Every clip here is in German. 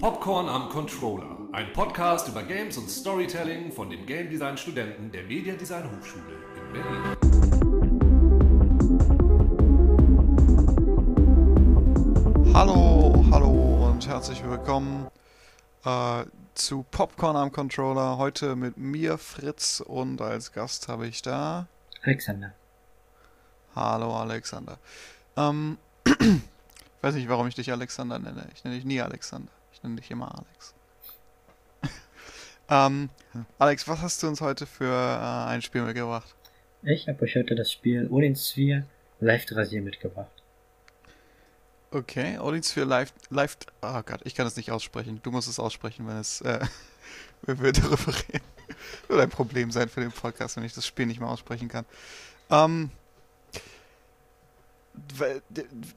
Popcorn am Controller, ein Podcast über Games und Storytelling von den Game Design Studenten der Media Design Hochschule in Berlin. Hallo, hallo und herzlich willkommen äh, zu Popcorn am Controller. Heute mit mir, Fritz, und als Gast habe ich da Alexander. Hallo, Alexander. Ähm, ich weiß nicht, warum ich dich Alexander nenne. Ich nenne dich nie Alexander. Ich nenne dich immer Alex. ähm, Alex, was hast du uns heute für äh, ein Spiel mitgebracht? Ich habe euch heute das Spiel Odin Sphere Live Rasier mitgebracht. Okay, Odin Sphere Live, Live, oh Gott, ich kann es nicht aussprechen. Du musst es aussprechen, wenn es, äh, wenn wir darüber reden. Wird ein Problem sein für den Podcast, wenn ich das Spiel nicht mehr aussprechen kann. Ähm,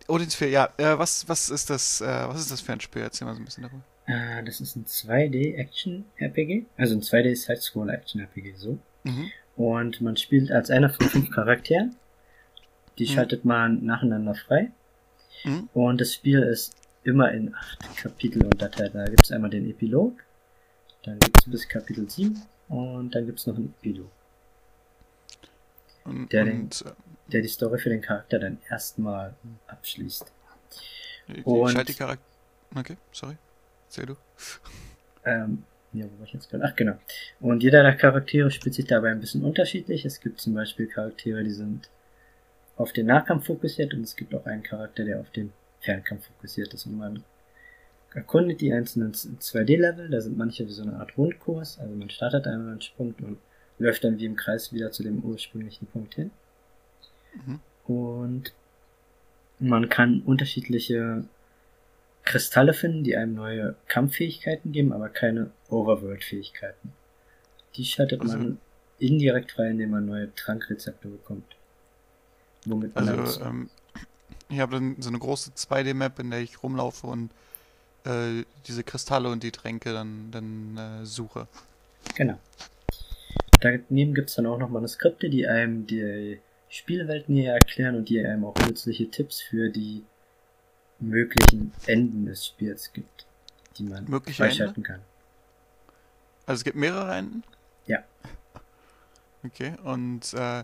Odin Sphere, ja, äh, was, was ist das, äh, was ist das für ein Spiel? Erzähl mal so ein bisschen darüber. Äh, das ist ein 2D-Action-RPG, also ein 2D-Side-Scroll-Action-RPG, so. Mhm. Und man spielt als einer von fünf Charakteren. Die mhm. schaltet man nacheinander frei. Mhm. Und das Spiel ist immer in acht Kapitel unterteilt. Da gibt es einmal den Epilog, dann gibt es bis Kapitel 7 und dann gibt es noch einen Epilog. Und, der, den, und, äh, der die Story für den Charakter dann erstmal abschließt. Ich, und, ich die Charakter. Okay, sorry. Erzähl du. Ähm, ja, wo war ich jetzt gerade? Ach, genau. Und jeder der Charaktere spielt sich dabei ein bisschen unterschiedlich. Es gibt zum Beispiel Charaktere, die sind auf den Nahkampf fokussiert und es gibt auch einen Charakter, der auf den Fernkampf fokussiert ist. Und man erkundet die einzelnen 2D-Level, da sind manche wie so eine Art Rundkurs, also man startet einmal einen Sprung und läuft dann wie im Kreis wieder zu dem ursprünglichen Punkt hin. Mhm. Und man kann unterschiedliche Kristalle finden, die einem neue Kampffähigkeiten geben, aber keine Overworld-Fähigkeiten. Die schaltet also, man indirekt frei, indem man neue Trankrezepte bekommt. Womit man also, ähm, ich habe dann so eine große 2D-Map, in der ich rumlaufe und äh, diese Kristalle und die Tränke dann, dann äh, suche. Genau. Daneben gibt es dann auch noch Manuskripte, die einem die Spielwelt näher erklären und die einem auch nützliche Tipps für die möglichen Enden des Spiels gibt, die man Mögliche freischalten Ende? kann. Also es gibt mehrere Enden? Ja. Okay, und äh,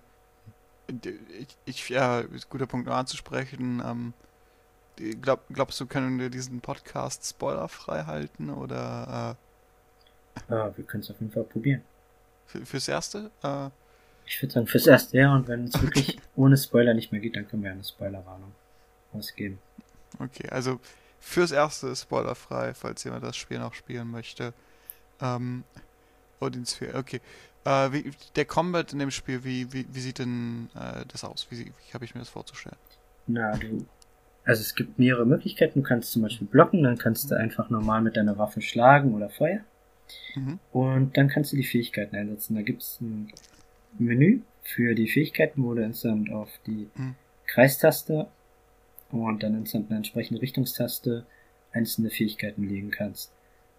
ich, ich ja, guter Punkt noch anzusprechen. Ähm, glaub, glaubst du, können wir diesen Podcast spoilerfrei halten oder? Äh, ja, wir können es auf jeden Fall probieren. Für, fürs Erste? Äh, ich würde sagen, fürs Erste, ja. Und wenn es wirklich ohne Spoiler nicht mehr geht, dann können wir eine Spoilerwarnung ausgeben. Okay, also fürs Erste ist spoilerfrei, falls jemand das Spiel noch spielen möchte. Ähm, Odin Sphere, okay. Äh, wie, der Combat in dem Spiel, wie, wie, wie sieht denn äh, das aus? Wie, wie habe ich mir das vorzustellen? Na, du. Also es gibt mehrere Möglichkeiten. Du kannst zum Beispiel blocken, dann kannst du einfach normal mit deiner Waffe schlagen oder Feuer. Mhm. Und dann kannst du die Fähigkeiten einsetzen. Da gibt es ein Menü für die Fähigkeiten, wo du instant auf die mhm. Kreistaste und dann instant eine entsprechende Richtungstaste einzelne Fähigkeiten legen kannst.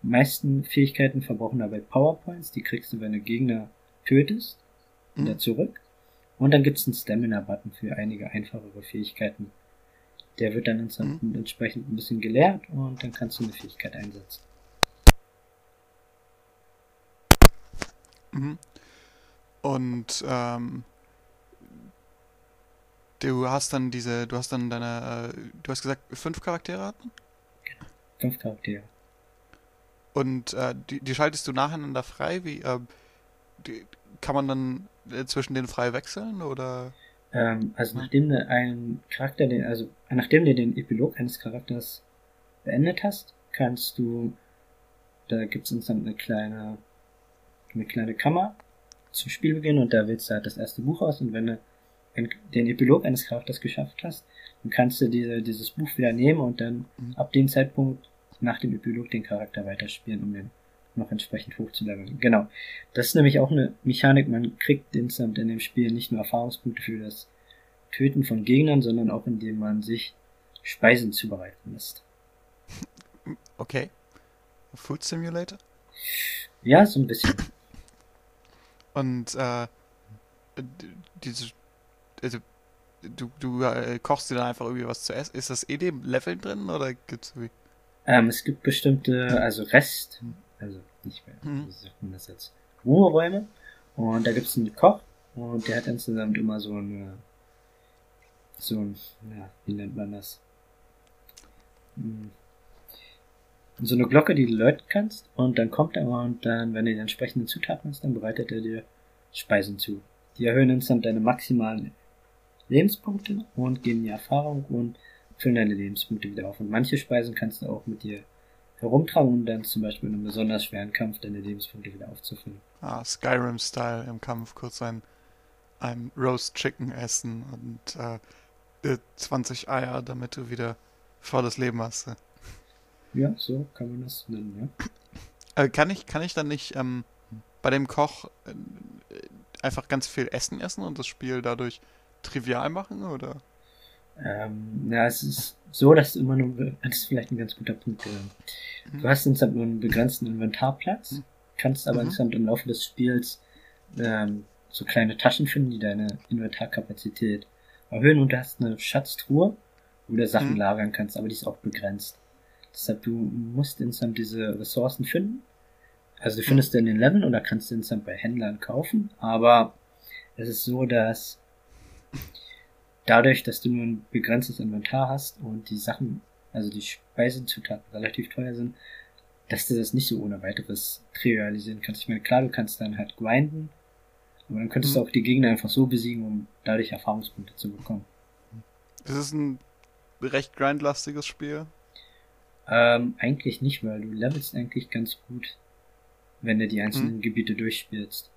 Die meisten Fähigkeiten verbrauchen dabei Powerpoints, die kriegst du, wenn du Gegner tötest, wieder mhm. zurück. Und dann gibt es einen Stamina-Button für einige einfachere Fähigkeiten. Der wird dann mhm. entsprechend ein bisschen geleert und dann kannst du eine Fähigkeit einsetzen. Mhm. Und ähm, du hast dann diese, du hast dann deine, äh, du hast gesagt, fünf Charaktere hatten? Genau, fünf Charaktere. Und äh, die, die schaltest du nacheinander frei? Wie, äh, die, kann man dann äh, zwischen denen frei wechseln oder? Ähm, also nachdem du einen Charakter, den, also nachdem du den Epilog eines Charakters beendet hast, kannst du, da gibt es instant eine kleine, eine kleine Kammer zum Spielbeginn und da wählst du halt das erste Buch aus und wenn du den Epilog eines Charakters geschafft hast, dann kannst du diese, dieses Buch wieder nehmen und dann mhm. ab dem Zeitpunkt nach dem Epilog den Charakter weiterspielen, um den noch entsprechend hochzuleveln. Genau. Das ist nämlich auch eine Mechanik, man kriegt instant in dem Spiel nicht nur Erfahrungspunkte für das Töten von Gegnern, sondern auch indem man sich Speisen zubereiten lässt. Okay. Food Simulator? Ja, so ein bisschen. Und äh, diese, also du, du äh, kochst dir dann einfach irgendwie was zu essen. Ist das eh dem Leveln drin oder gibt's irgendwie? Ähm, es gibt bestimmte, also Rest, also nicht mehr, Mhm. wie sagt man das jetzt? Ruheräume. Und da gibt's einen Koch und der hat insgesamt immer so eine, so ein, ja, wie nennt man das? Hm. So eine Glocke, die du läuten kannst und dann kommt er und dann, wenn du die entsprechenden Zutaten hast, dann bereitet er dir Speisen zu. Die erhöhen insgesamt deine maximalen Lebenspunkte und geben dir Erfahrung und füllen deine Lebenspunkte wieder auf. Und manche Speisen kannst du auch mit dir herumtragen, um dann zum Beispiel in einem besonders schweren Kampf deine Lebenspunkte wieder aufzufüllen. Ah, Skyrim-Style im Kampf kurz ein, ein Roast Chicken essen und äh, 20 Eier, damit du wieder volles Leben hast. Ja, so kann man das nennen, ja. Äh, kann ich, kann ich dann nicht ähm, bei dem Koch äh, einfach ganz viel Essen essen und das Spiel dadurch trivial machen, oder? Ähm, ja, es ist so, dass immer nur, das ist vielleicht ein ganz guter Punkt. äh, Du hast insgesamt nur einen begrenzten Inventarplatz, Mhm. kannst aber Mhm. insgesamt im Laufe des Spiels ähm, so kleine Taschen finden, die deine Inventarkapazität erhöhen und du hast eine Schatztruhe, wo du Sachen Mhm. lagern kannst, aber die ist auch begrenzt. Deshalb, du musst insgesamt diese Ressourcen finden. Also du findest du in den Leveln oder kannst du insgesamt bei Händlern kaufen, aber es ist so, dass dadurch, dass du nur ein begrenztes Inventar hast und die Sachen, also die Speisezutaten relativ teuer sind, dass du das nicht so ohne weiteres trivialisieren kannst. Ich meine, klar, du kannst dann halt grinden, aber dann könntest du Mhm. auch die Gegner einfach so besiegen, um dadurch Erfahrungspunkte zu bekommen. Es ist ein recht grindlastiges Spiel. Ähm, eigentlich nicht, weil du levelst eigentlich ganz gut, wenn du die einzelnen Mhm. Gebiete durchspielst.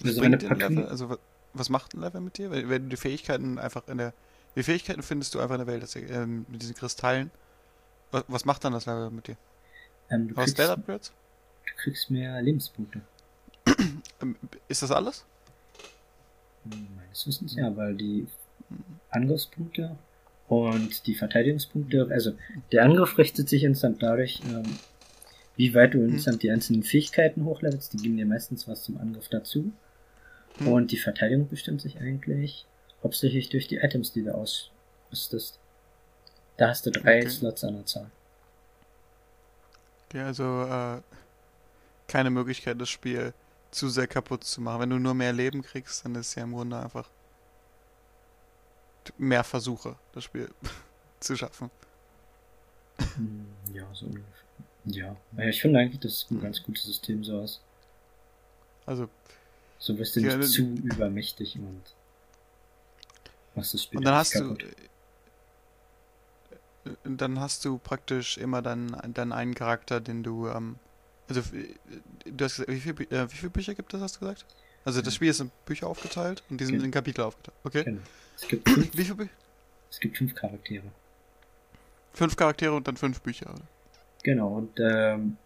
Was Also wenn du Level? Also wa- was macht ein Level mit dir? Wenn, du die Fähigkeiten einfach in der. Die Fähigkeiten findest du einfach in der Welt, das, ähm, mit diesen Kristallen. Was, was macht dann das Level mit dir? Ähm, du, Was kriegst, Upgrades? du kriegst mehr Lebenspunkte. Ähm, ist das alles? Hm, Meines Wissens ja, weil die Angriffspunkte und die Verteidigungspunkte, also der Angriff richtet sich instant dadurch, ähm, wie weit du instant die einzelnen Fähigkeiten hochlevelst, die geben dir meistens was zum Angriff dazu. Hm. Und die Verteidigung bestimmt sich eigentlich hauptsächlich durch die Items, die du ausrüstest. Da hast du drei Okay. Slots an der Zahl. Ja, also äh, keine Möglichkeit, das Spiel zu sehr kaputt zu machen. Wenn du nur mehr Leben kriegst, dann ist ja im Grunde einfach mehr Versuche, das Spiel zu schaffen. Ja, so ungefähr. Ja. Ja, Ich finde eigentlich, das ist ein ganz gutes System so aus. Also, So wirst du Ja, nicht dann- zu übermächtig und machst das Spiel und dann hast du kaputt. äh, dann hast du praktisch immer dann, dann einen Charakter, den du ähm, also äh, du hast gesagt, wie viele äh, wie viele Bücher gibt es, hast du gesagt? Also das. Spiel ist in Bücher aufgeteilt und die sind Genau. in Kapitel aufgeteilt. Okay. Genau. Es gibt fünf, Wie viele Bü es gibt fünf Charaktere. Fünf Charaktere und dann fünf Bücher, oder? Genau, und ähm,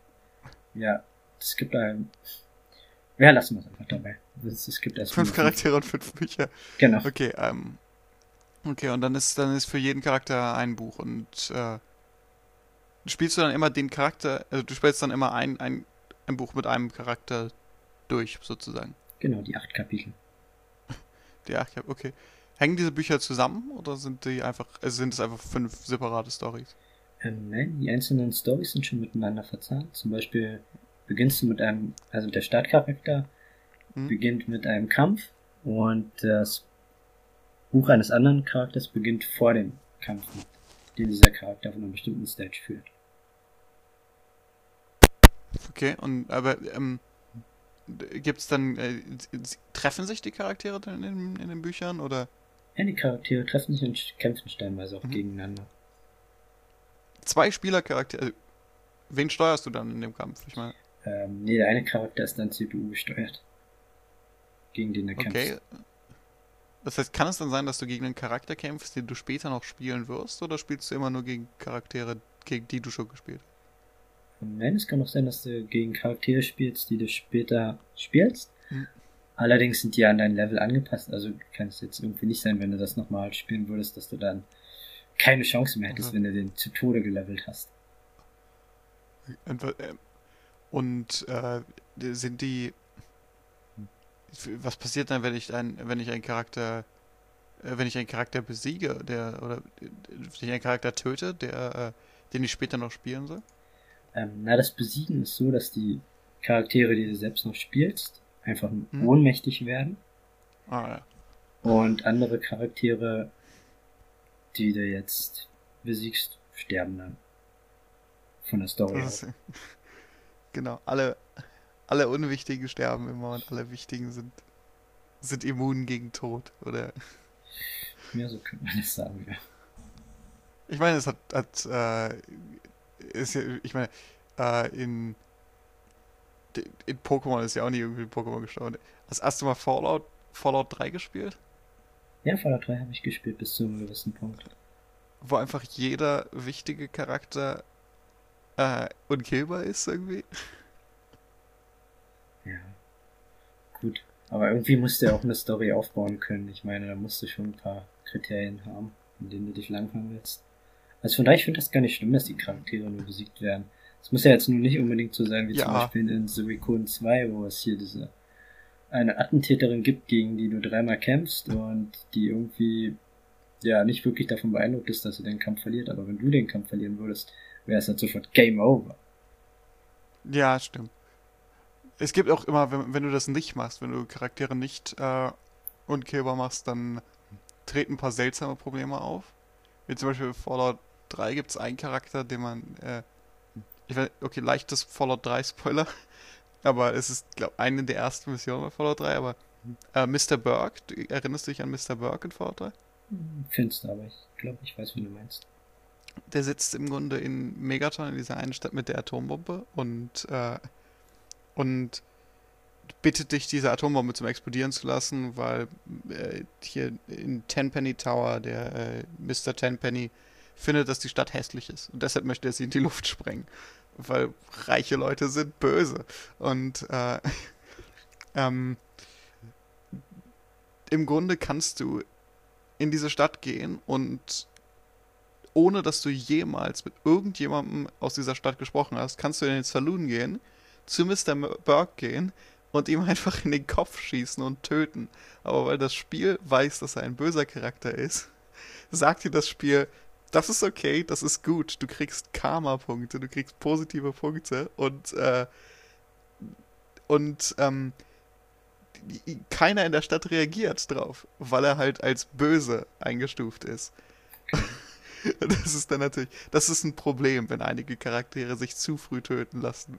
ja, es gibt ein. Ja, lassen wir es einfach dabei. Es, es gibt erst Fünf Charaktere und fünf Bücher. Genau. Okay, ähm. Okay, und dann ist dann ist für jeden Charakter ein Buch und äh, spielst du dann immer den Charakter, also du spielst dann immer ein, ein, ein Buch mit einem Charakter durch, sozusagen. Genau, die acht Kapitel. Die acht, Kap- okay. Hängen diese Bücher zusammen oder sind die einfach, also sind es einfach fünf separate Stories? Ähm, nein, die einzelnen Stories sind schon miteinander verzahnt. Zum Beispiel beginnst du mit einem, also der Startcharakter Mhm. beginnt mit einem Kampf und das Buch eines anderen Charakters beginnt vor dem Kampf, den dieser Charakter von einer bestimmten Stage führt. Okay, und aber ähm, gibt's dann, äh, treffen sich die Charaktere dann in, in den Büchern oder? Ja, die Charaktere treffen sich und kämpfen stellenweise auch Mhm. gegeneinander. Zwei Spielercharaktere, also, wen steuerst du dann in dem Kampf? Ich meine, Ähm, nee, der eine Charakter ist dann CPU gesteuert. Gegen den er kämpft. okay. Das heißt, kann es dann sein, dass du gegen einen Charakter kämpfst, den du später noch spielen wirst, oder spielst du immer nur gegen Charaktere, gegen die du schon gespielt hast? Nein, es kann auch sein, dass du gegen Charaktere spielst, die du später spielst. Hm. Allerdings sind die an dein Level angepasst, also kann es jetzt irgendwie nicht sein, wenn du das nochmal spielen würdest, dass du dann keine Chance mehr hättest, Okay. wenn du den zu Tode gelevelt hast. Und, ähm, und äh, sind die. Was passiert dann, wenn ich ein, wenn ich einen Charakter, äh, wenn ich einen Charakter besiege, der oder äh, wenn ich einen Charakter töte, der, äh, den ich später noch spielen soll? Ähm, na, das Besiegen ist so, dass die Charaktere, die du selbst noch spielst, einfach Hm. ohnmächtig werden Ah, ja. und andere Charaktere, die du jetzt besiegst, sterben dann. Von der Story. Ist, genau, alle, alle Unwichtigen sterben immer und alle Wichtigen sind, sind immun gegen Tod. Oder Ja, so könnte man das sagen, ja. ich meine, es hat, hat äh, ist ja, ich meine, äh, in in Pokémon ist ja auch nie irgendwie Pokémon gestorben. Hast, hast du mal Fallout, Fallout 3 gespielt? Ja, Fallout 3 habe ich gespielt bis zu einem gewissen Punkt. Wo einfach jeder wichtige Charakter äh, unkillbar ist irgendwie? Ja. Gut. Aber irgendwie musst du ja auch eine Story aufbauen können. Ich meine, da musst du schon ein paar Kriterien haben, in denen du dich langfahren willst. Also von daher, ich finde das gar nicht schlimm, dass die Charaktere nur besiegt werden. Es muss ja jetzt nur nicht unbedingt so sein, wie zum Ja. Beispiel in Suicune 2, wo es hier diese eine Attentäterin gibt, gegen die du dreimal kämpfst und die irgendwie ja nicht wirklich davon beeindruckt ist, dass sie den Kampf verliert. Aber wenn du den Kampf verlieren würdest, wäre es halt sofort Game Over. Ja, stimmt. Es gibt auch immer, wenn, wenn du das nicht machst, wenn du Charaktere nicht äh, unkillbar machst, dann treten ein paar seltsame Probleme auf. Wie zum Beispiel Fallout 3 gibt es einen Charakter, den man, äh, ich weiß, okay, leichtes Fallout 3 Spoiler, aber es ist, glaube eine der ersten Missionen bei Fallout 3, aber äh, Mr. Burke, du, erinnerst du dich an Mr. Burke in Fallout 3? Finster, aber ich glaube, ich weiß, wie du meinst. Der sitzt im Grunde in Megaton, in dieser einen Stadt mit der Atombombe und, äh, und bittet dich, diese Atombombe zum Explodieren zu lassen, weil äh, hier in Tenpenny Tower der äh, Mr. Tenpenny findet, dass die Stadt hässlich ist. Und deshalb möchte er sie in die Luft sprengen. Weil reiche Leute sind böse. Und äh, ähm, im Grunde kannst du in diese Stadt gehen und ohne dass du jemals mit irgendjemandem aus dieser Stadt gesprochen hast, kannst du in den Saloon gehen, zu Mr. Burke gehen und ihm einfach in den Kopf schießen und töten. Aber weil das Spiel weiß, dass er ein böser Charakter ist, sagt dir das Spiel, das ist okay, das ist gut, du kriegst Karma-Punkte, du kriegst positive Punkte und, äh, und, ähm, keiner in der Stadt reagiert drauf, weil er halt als böse eingestuft ist. Das ist dann natürlich, das ist ein Problem, wenn einige Charaktere sich zu früh töten lassen.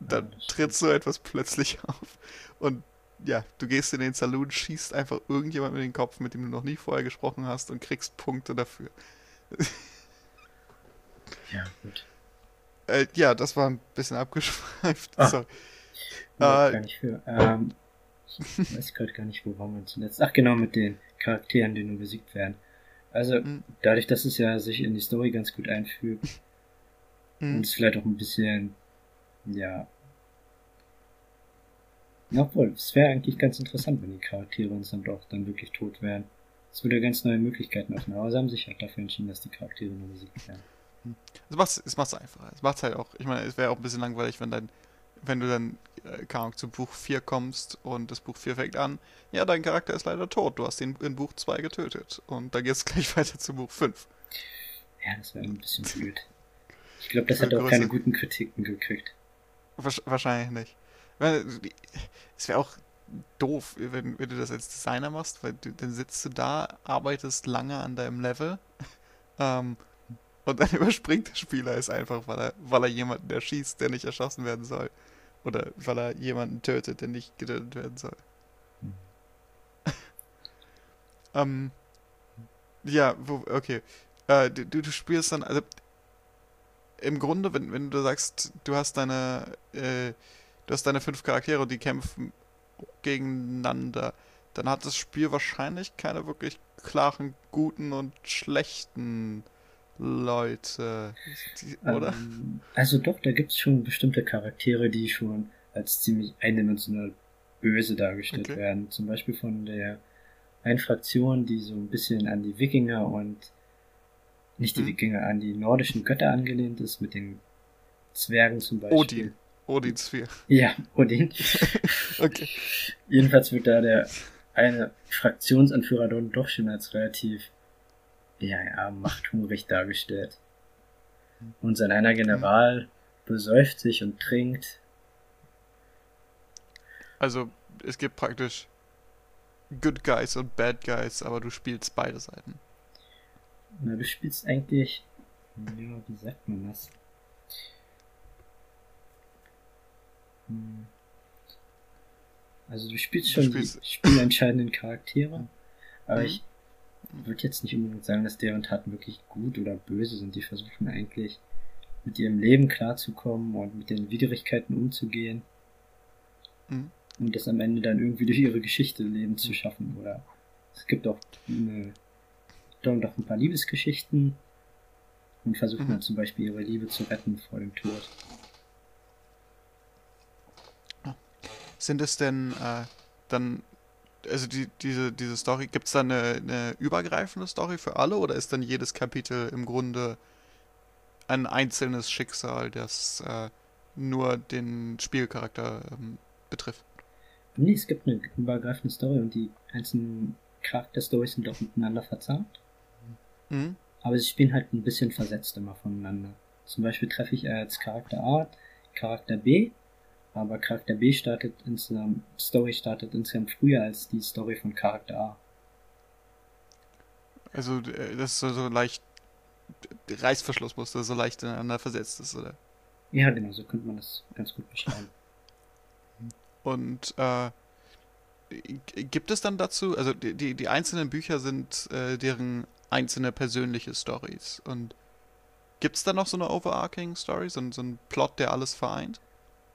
Dann tritt so etwas plötzlich auf. Und ja, du gehst in den Saloon, schießt einfach irgendjemand in den Kopf, mit dem du noch nie vorher gesprochen hast und kriegst Punkte dafür. Ja, gut. Äh, ja, das war ein bisschen abgeschweift. Ah. Sorry. Äh, Äh, gar nicht für. Ähm, ich weiß gerade gar nicht, wo waren wir zuletzt. Ach genau, mit den Charakteren, die nur besiegt werden. Also, Mhm. dadurch, dass es ja sich in die Story ganz gut einfügt und hm, es vielleicht auch ein bisschen, ja. Ja, Obwohl, es wäre eigentlich ganz interessant, wenn die Charaktere uns dann doch dann wirklich tot wären. Es würde ganz neue Möglichkeiten öffnen, aber sie haben sich halt dafür entschieden, dass die Charaktere nur besiegt werden. es macht's, es macht's einfacher. Es macht's halt auch, ich meine, es wäre auch ein bisschen langweilig, wenn dein, wenn du dann, äh, Ahnung, zu Buch 4 kommst und das Buch 4 fängt an, ja, dein Charakter ist leider tot, du hast ihn in Buch 2 getötet. Und dann geht's gleich weiter zu Buch 5. Ja, das wäre ein bisschen blöd. Ich glaube, das hat auch keine guten Kritiken gekriegt. Wahrscheinlich nicht. Es wäre auch doof, wenn, wenn du das als Designer machst, weil du, dann sitzt du da, arbeitest lange an deinem Level ähm, und dann überspringt der Spieler es einfach, weil er, weil er jemanden erschießt, der nicht erschossen werden soll. Oder weil er jemanden tötet, der nicht getötet werden soll. Hm. ähm, ja, wo, okay. Äh, du, du du spielst dann, also im Grunde, wenn, wenn du sagst, du hast deine, äh, du hast deine fünf Charaktere und die kämpfen gegeneinander, dann hat das Spiel wahrscheinlich keine wirklich klaren guten und schlechten Leute, die, oder? Ähm, also doch, da gibt's schon bestimmte Charaktere, die schon als ziemlich eindimensional böse dargestellt Okay. werden. Zum Beispiel von der einen Fraktion, die so ein bisschen an die Wikinger und nicht die Hm. Wikinger, an die nordischen Götter angelehnt ist, mit den Zwergen zum Beispiel. Odin. Odins 4. Ja, Odin. Okay. Jedenfalls wird da der eine Fraktionsanführer dann doch schon als relativ, ja, ja, machthungrig dargestellt. Und sein einer General besäuft sich und trinkt. Also es gibt praktisch Good Guys und Bad Guys, aber du spielst beide Seiten. Na, du spielst eigentlich. Ja, wie sagt man das? Also du spielst schon Du spielst- die spielentscheidenden Charaktere, aber Mhm. ich würde jetzt nicht unbedingt sagen, dass deren Taten wirklich gut oder böse sind. Die versuchen eigentlich mit ihrem Leben klarzukommen und mit den Widrigkeiten umzugehen Mhm. und das am Ende dann irgendwie durch ihre Geschichte Leben zu schaffen. Oder es gibt auch eine, dann doch ein paar Liebesgeschichten und versuchen Mhm. dann zum Beispiel ihre Liebe zu retten vor dem Tod. Sind es denn äh, dann, also die, diese, diese Story, gibt es da eine, eine übergreifende Story für alle oder ist dann jedes Kapitel im Grunde ein einzelnes Schicksal, das äh, nur den Spielcharakter ähm, betrifft? Nee, es gibt eine übergreifende Story und die einzelnen Charakterstories sind auch miteinander verzahnt. Mhm. Aber sie spielen halt ein bisschen versetzt immer voneinander. Zum Beispiel treffe ich als Charakter A Charakter B, aber Charakter B startet insgesamt, Story startet insgesamt früher als die Story von Charakter A. Also äh, das ist so, leicht Reißverschlussmuster, so leicht ineinander versetzt ist, oder? Ja, genau, so könnte man das ganz gut beschreiben. Und äh, gibt es dann dazu, also die, die, die einzelnen Bücher sind äh, deren einzelne persönliche Stories. Und gibt es da noch so eine overarching Story, so, so ein Plot, der alles vereint?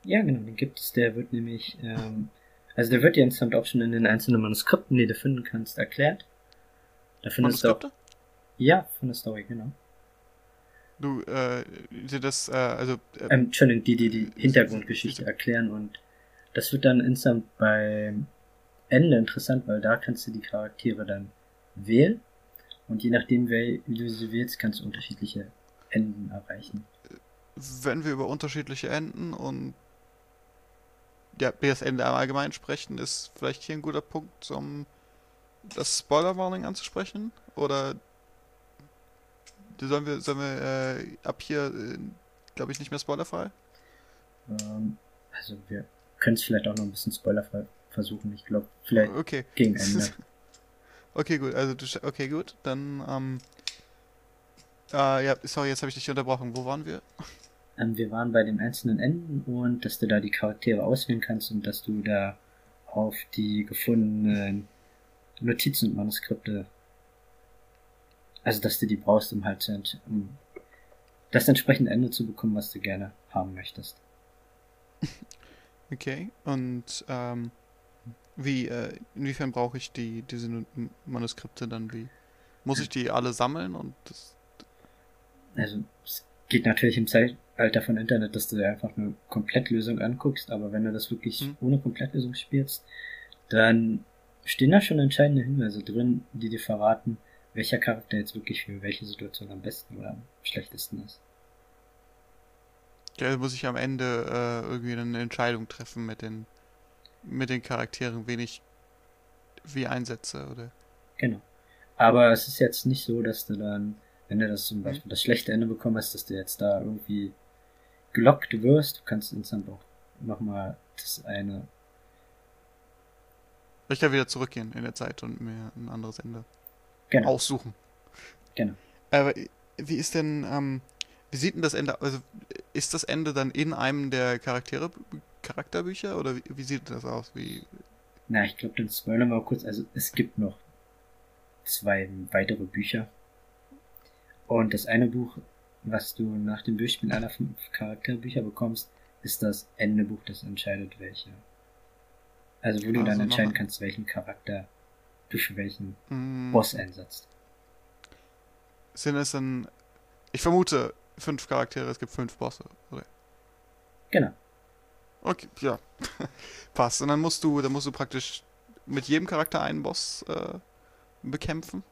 Ja, genau, den gibt es, der wird nämlich, ähm, also der wird dir insgesamt auch schon in den einzelnen Manuskripten, die du finden kannst, erklärt. Da findest du auch, Manuskripte? ja, von der Story, genau. Du, äh, das, äh, also, äh, Ähm, Entschuldigung, die, die die Hintergrundgeschichte erklären und das wird dann insgesamt beim Ende interessant, weil da kannst du die Charaktere dann wählen und je nachdem, wie du sie wählst, kannst du unterschiedliche Enden erreichen. wenn wir über unterschiedliche Enden und ja, das Ende im Allgemeinen sprechen, ist vielleicht hier ein guter Punkt, um das Spoiler-Warning anzusprechen? Oder sollen wir, sollen wir äh, ab hier, äh, glaube ich, nicht mehr spoilerfrei? Ähm, also wir können es vielleicht auch noch ein bisschen spoilerfrei versuchen. Ich glaube, vielleicht Okay. gegen Ende. Okay, gut. Also du, okay, gut. Dann, ähm, äh, ja, sorry, jetzt habe ich dich unterbrochen. Wo waren wir? Ähm, wir waren bei den einzelnen Enden und dass du da die Charaktere auswählen kannst und dass du da auf die gefundenen Notizen und Manuskripte, also dass du die brauchst, um halt um das entsprechende Ende zu bekommen, was du gerne haben möchtest. Okay. Und, ähm, wie, äh, inwiefern brauche ich die, diese Nu- Manuskripte dann wie? Muss ich die alle sammeln und das, Also es geht natürlich im Zeitalter von Internet, dass du dir einfach eine Komplettlösung anguckst, aber wenn du das wirklich Hm. ohne Komplettlösung spielst, dann stehen da schon entscheidende Hinweise drin, die dir verraten, welcher Charakter jetzt wirklich für welche Situation am besten oder am schlechtesten ist. ja, muss ich am Ende äh, irgendwie eine Entscheidung treffen mit den, mit den Charakteren, wen ich wie einsetze, oder? Genau. Aber es ist jetzt nicht so, dass du dann, wenn du das zum Mhm. Beispiel das schlechte Ende bekommen hast, dass du jetzt da irgendwie gelockt wirst. Du kannst insgesamt auch nochmal das eine Ich kann wieder zurückgehen in der Zeit und mir ein anderes Ende genau, aussuchen. Genau. Aber wie ist denn, ähm, wie sieht denn das Ende, also ist das Ende dann in einem der Charaktere, Charakterbücher oder wie, wie sieht das aus? Wie, Na, ich glaube, dann spoilern wir mal kurz. Also es gibt noch zwei weitere Bücher. Und das eine Buch, was du nach dem Durchspielen aller fünf Charakterbücher bekommst, ist das Endebuch, das entscheidet welche. Also wo du Also dann noch entscheiden kannst, welchen Charakter du für welchen mm, Boss einsetzt. sind es dann, ich vermute, fünf Charaktere, es gibt fünf Bosse, oder? Genau. Okay, ja. Passt. Und dann musst du, dann musst du praktisch mit jedem Charakter einen Boss äh, bekämpfen.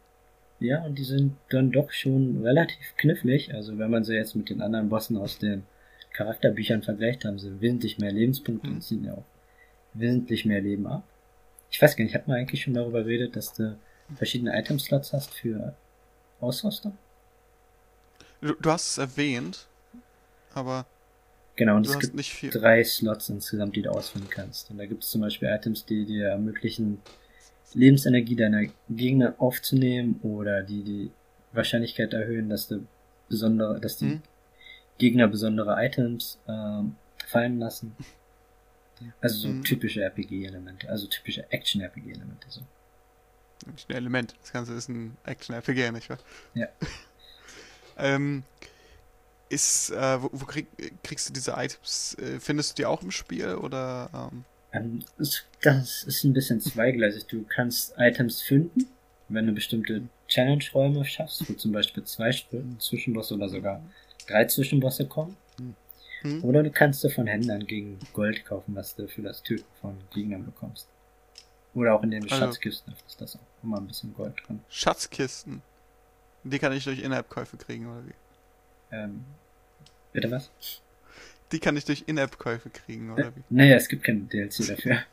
Ja, und die sind dann doch schon relativ knifflig. Also wenn man sie jetzt mit den anderen Bossen aus den Charakterbüchern vergleicht, haben sie wesentlich mehr Lebenspunkte Mhm. und ziehen ja auch wesentlich mehr Leben ab. Ich weiß gar nicht, hat man eigentlich schon darüber geredet, dass du verschiedene Item-Slots hast für Ausrüstung? Du, du hast es erwähnt, aber Genau, und es gibt nicht viel. drei Slots insgesamt, die du auswählen kannst. Und da gibt es zum Beispiel Items, die dir ermöglichen, Lebensenergie deiner Gegner aufzunehmen oder die die Wahrscheinlichkeit erhöhen, dass du besondere, dass die Mhm. Gegner besondere Items ähm, fallen lassen. Also so Mhm. typische RPG-Elemente, also typische Action-RPG-Elemente. So. Nicht ein Element. Das Ganze ist ein Action-RPG, nicht wahr? Ja. ähm, ist, äh, wo, wo krieg, kriegst du diese Items? Äh, findest du die auch im Spiel oder? Ähm, Ähm, das ist ein bisschen zweigleisig. Du kannst Items finden, wenn du bestimmte Challenge-Räume schaffst, wo zum Beispiel zwei Zwischenbosse oder sogar drei Zwischenbosse kommen. hm? Oder du kannst dir von Händlern gegen Gold kaufen, was du für das Töten von Gegnern bekommst. Oder auch indem du Also- Schatzkisten ist auch immer ein bisschen Gold drin. Schatzkisten. Die kann ich durch In-App-Käufe kriegen, oder wie? Ähm, bitte was? Die kann ich durch In-App-Käufe kriegen, oder wie? Naja, es gibt kein DLC dafür.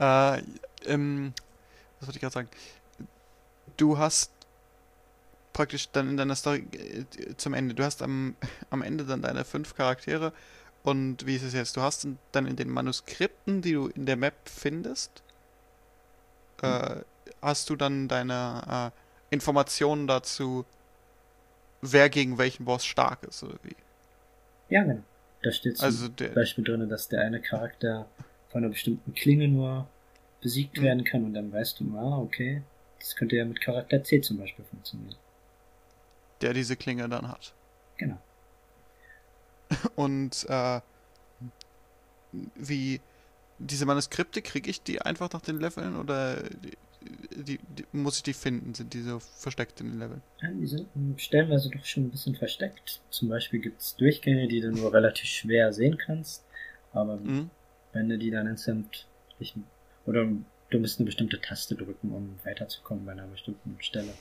Äh, ähm, was wollte ich gerade sagen? Du hast praktisch dann in deiner Story äh, zum Ende, du hast am, am Ende dann deine fünf Charaktere und wie ist es jetzt? Du hast dann in den Manuskripten, die du in der Map findest, äh, hast du dann deine äh, Informationen dazu, wer gegen welchen Boss stark ist, oder wie? Ja, genau. Da steht zum Also Beispiel drin, dass der eine Charakter von einer bestimmten Klinge nur besiegt Mhm. werden kann und dann weißt du, ah, okay, das könnte ja mit Charakter C zum Beispiel funktionieren. der diese Klinge dann hat. Genau. Und äh, wie diese Manuskripte kriege ich die einfach nach den Leveln oder die, die, muss ich die finden? Sind die so versteckt in den Leveln? Ja, die sind stellenweise doch schon ein bisschen versteckt. Zum Beispiel gibt's Durchgänge, die du nur relativ schwer sehen kannst, aber Mhm. wenn du die dann ich, oder du musst eine bestimmte Taste drücken, um weiterzukommen bei einer bestimmten Stelle.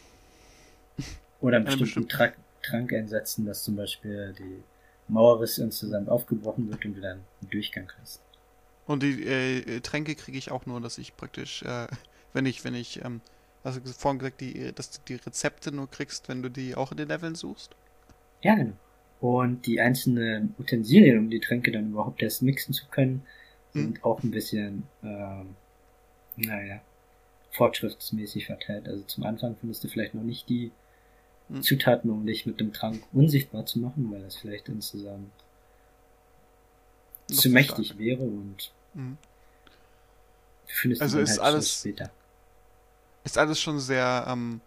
Oder einen Eine bestimmten bestimmte- Trank, Trank einsetzen, dass zum Beispiel die Mauerriss insgesamt aufgebrochen wird und du dann einen Durchgang hast. Und die äh, Tränke kriege ich auch nur, dass ich praktisch, äh, wenn ich, wenn ich, ähm, hast du vorhin gesagt, die, dass du die Rezepte nur kriegst, wenn du die auch in den Leveln suchst? Ja, genau. Und die einzelnen Utensilien, um die Tränke dann überhaupt erst mixen zu können, sind auch ein bisschen, ähm, naja, fortschrittsmäßig verteilt. Also zum Anfang findest du vielleicht noch nicht die Hm. Zutaten, um dich mit dem Trank unsichtbar zu machen, weil das vielleicht insgesamt zu mächtig stark. wäre und Mhm. du findest Also ist halt alles- später. Ist alles schon sehr ähm,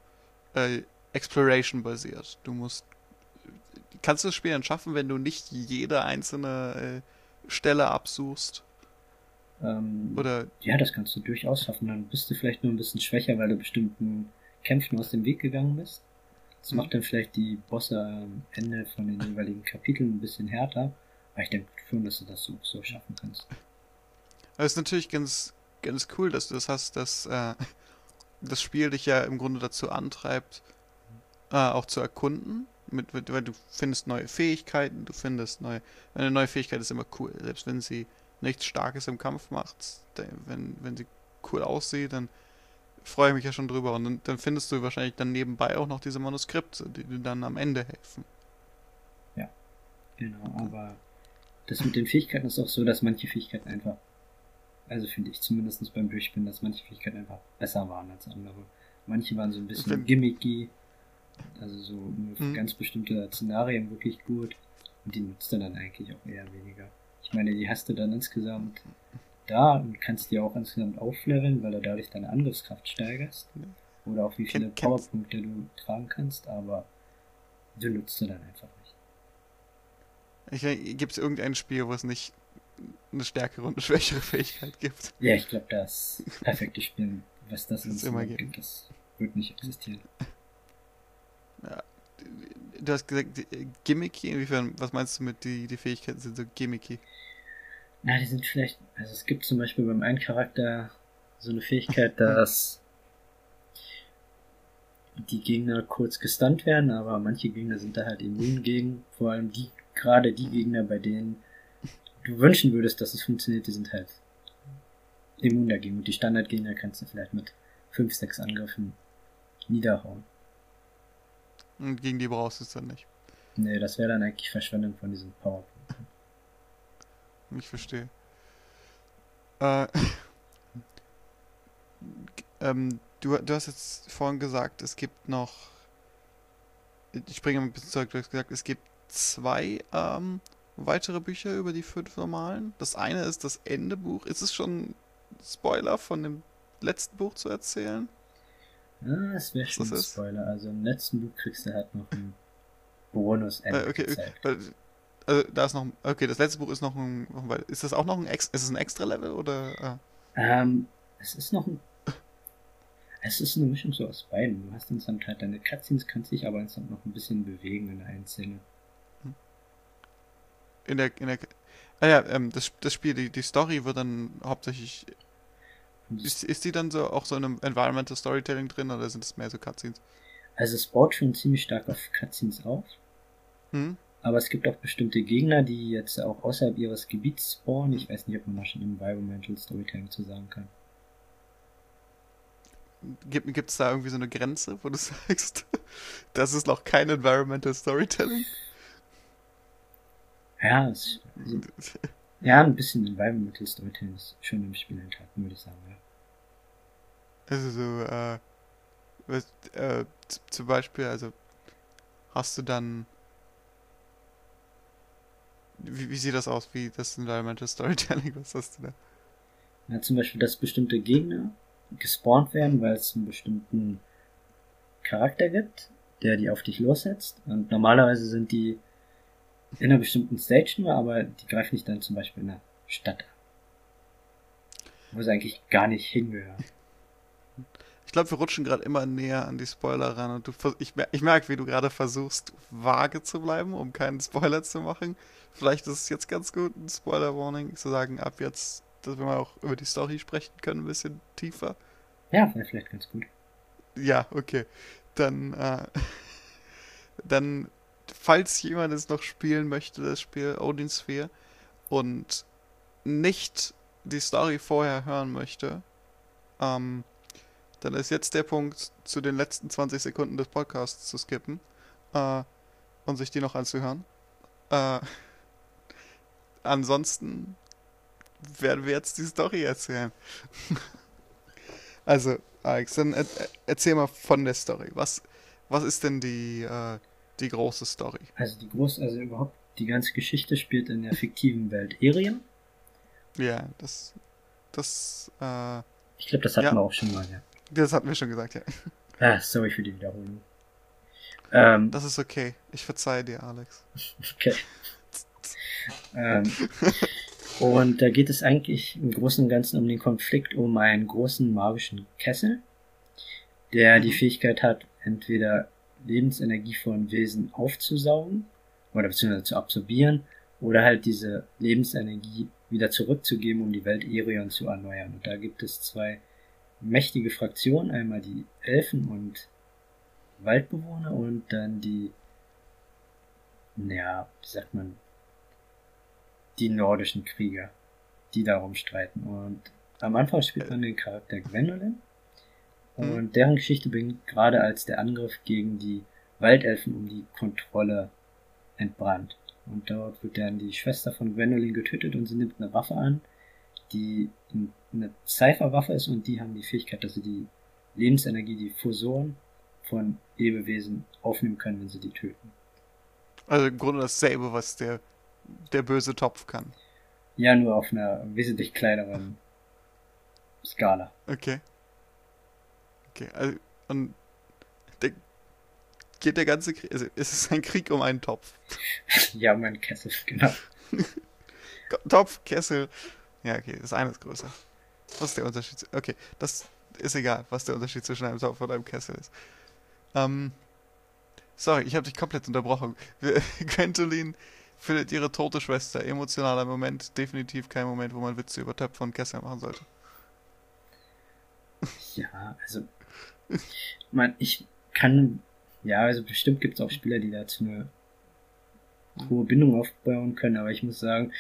äh, Exploration basiert. Du musst. Kannst du das Spiel dann schaffen, wenn du nicht jede einzelne äh, Stelle absuchst? Ähm, Oder. ja, das kannst du durchaus schaffen. Dann bist du vielleicht nur ein bisschen schwächer, weil du bestimmten Kämpfen aus dem Weg gegangen bist. Das Mhm. macht dann vielleicht die Bosse am Ende von den jeweiligen Kapiteln ein bisschen härter. Aber ich denke schon, dass du das so, so schaffen kannst. Es ist natürlich ganz, ganz cool, dass du das hast, dass äh, das Spiel dich ja im Grunde dazu antreibt, äh, auch zu erkunden. Mit, mit, weil du findest neue Fähigkeiten, du findest neue. Eine neue Fähigkeit ist immer cool. Selbst wenn sie nichts Starkes im Kampf macht, wenn, wenn sie cool aussieht, dann freue ich mich ja schon drüber. Und dann, dann findest du wahrscheinlich dann nebenbei auch noch diese Manuskripte, die dir dann am Ende helfen. Genau, aber das mit den Fähigkeiten ist auch so, dass manche Fähigkeiten einfach, also finde ich zumindest beim Durchspielen, dass manche Fähigkeiten einfach besser waren als andere. Manche waren so ein bisschen Wenn- gimmicky, also so nur für Mhm. ganz bestimmte Szenarien wirklich gut und die nutzt du dann eigentlich auch eher weniger. Ich meine, die hast du dann insgesamt da und kannst die auch insgesamt aufleveln, weil du dadurch deine Angriffskraft steigerst. Oder auch wie viele kennst- Powerpunkte du tragen kannst, aber du nutzt sie dann einfach nicht. Gibt es irgendein Spiel, wo es nicht eine stärkere und eine schwächere Fähigkeit gibt? Ja, ich glaube, das perfekte Spiel, was das Das uns immer immer geben. gibt, das wird nicht existieren. Du hast gesagt, äh, gimmicky, inwiefern, was meinst du mit die, die Fähigkeiten sind so gimmicky? Na, die sind vielleicht, also es gibt zum Beispiel beim einen Charakter so eine Fähigkeit, dass die Gegner kurz gestunt werden, aber manche Gegner sind da halt immun gegen, vor allem die, gerade die Gegner, bei denen du wünschen würdest, dass es funktioniert, die sind halt immun dagegen und die Standardgegner kannst du vielleicht mit 5, 6 Angriffen niederhauen. Und gegen die brauchst du es dann nicht. Nee, das wäre dann eigentlich Verschwendung von diesen Powerpunkten. Ich verstehe. Äh, ähm, du, du hast jetzt vorhin gesagt, es gibt noch. Ich springe ein bisschen zurück, du hast gesagt, es gibt zwei ähm, weitere Bücher über die fünf normalen. Das eine ist das Endebuch. Ist es schon Spoiler von dem letzten Buch zu erzählen? Ja, das wäre schon ein Spoiler. Also im letzten Buch kriegst du halt noch ein Bonus-Ende äh, okay, gezeigt. Also da ist noch, okay, das letzte Buch ist noch ein, ist das auch noch ein, ist es ein extra Level oder? Ah? Ähm, es ist noch ein, es ist eine Mischung so aus beiden. Du hast insgesamt halt deine Cutscenes, kannst dich aber insgesamt noch ein bisschen bewegen in der. Hm. In der, in der, ah ja, ähm, das, das Spiel, die, die Story wird dann hauptsächlich, ist, ist die dann so auch so in einem Environmental Storytelling drin oder sind es mehr so Cutscenes? Also es baut schon ziemlich stark auf Cutscenes auf. Hm? Aber es gibt auch bestimmte Gegner, die jetzt auch außerhalb ihres Gebiets spawnen. Ich weiß nicht, ob man da schon Environmental Storytelling zu sagen kann. Gibt es da irgendwie so eine Grenze, wo du sagst, das ist noch kein Environmental Storytelling? Ja, es, also, ja, ein bisschen Environmental Storytelling ist schon im Spiel enthalten, würde ich sagen, ja. Also so, äh, was, äh, zum Beispiel, also hast du dann wie, wie sieht das aus, wie das Environmental Storytelling? Was hast du da? Ja, zum Beispiel, dass bestimmte Gegner gespawnt werden, weil es einen bestimmten Charakter gibt, der die auf dich lossetzt. Und normalerweise sind die in einer bestimmten Stage nur, aber die greifen dich dann zum Beispiel in der Stadt an. Wo sie eigentlich gar nicht hingehören. Ich glaube, wir rutschen gerade immer näher an die Spoiler ran und du, ich, ich merke, wie du gerade versuchst, vage zu bleiben, um keinen Spoiler zu machen. Vielleicht ist es jetzt ganz gut, ein Spoiler-Warning zu sagen, ab jetzt, dass wir mal auch über die Story sprechen können, ein bisschen tiefer. Ja, wäre vielleicht ganz gut. Ja, okay. Dann, äh, dann, falls jemand es noch spielen möchte, das Spiel Odin Sphere, und nicht die Story vorher hören möchte, ähm, dann ist jetzt der Punkt, zu den letzten 20 Sekunden des Podcasts zu skippen äh, und sich die noch anzuhören. Äh, ansonsten werden wir jetzt die Story erzählen. also, Alex, dann er erzähl mal von der Story. Was, was ist denn die, äh, die große Story? Also die große, also überhaupt die ganze Geschichte spielt in der fiktiven Welt Eria. Ja, das, das, äh, Ich glaube, das hatten ja. wir auch schon mal, ja. Das hatten wir schon gesagt, ja. Ah, sorry für die Wiederholung. Ähm, das ist okay. Ich verzeihe dir, Alex. Okay. ähm, und da geht es eigentlich im Großen und Ganzen um den Konflikt um einen großen magischen Kessel, der mhm. die Fähigkeit hat, entweder Lebensenergie von Wesen aufzusaugen oder beziehungsweise zu absorbieren oder halt diese Lebensenergie wieder zurückzugeben, um die Welt Erion zu erneuern. Und da gibt es zwei mächtige Fraktionen, einmal die Elfen und Waldbewohner und dann die, naja, wie sagt man, die nordischen Krieger, die darum streiten. Und am Anfang spielt man den Charakter Gwendolyn und mhm. deren Geschichte beginnt gerade als der Angriff gegen die Waldelfen um die Kontrolle entbrannt. Und dort wird dann die Schwester von Gwendolyn getötet und sie nimmt eine Waffe an, die eine Cypher-Waffe ist und die haben die Fähigkeit, dass sie die Lebensenergie, die Fusion von Lebewesen aufnehmen können, wenn sie die töten. Also im Grunde dasselbe, was der, der böse Topf kann. Ja, nur auf einer wesentlich kleineren Skala. Okay. Okay, also, und der, geht der ganze Krieg, also ist es ein Krieg um einen Topf? ja, um einen Kessel, genau. Topf, Kessel, ja, okay, das eine ist größer. Was ist der Unterschied? Okay, das ist egal, was der Unterschied zwischen einem Topf und einem Kessel ist. Ähm, sorry, ich habe dich komplett unterbrochen. Gwendolyn findet ihre tote Schwester. Emotionaler Moment, definitiv kein Moment, wo man Witze über Töpfe und Kessel machen sollte. Ja, also, man, ich kann, ja, also bestimmt gibt es auch Spieler, die dazu eine hohe Bindung aufbauen können, aber ich muss sagen,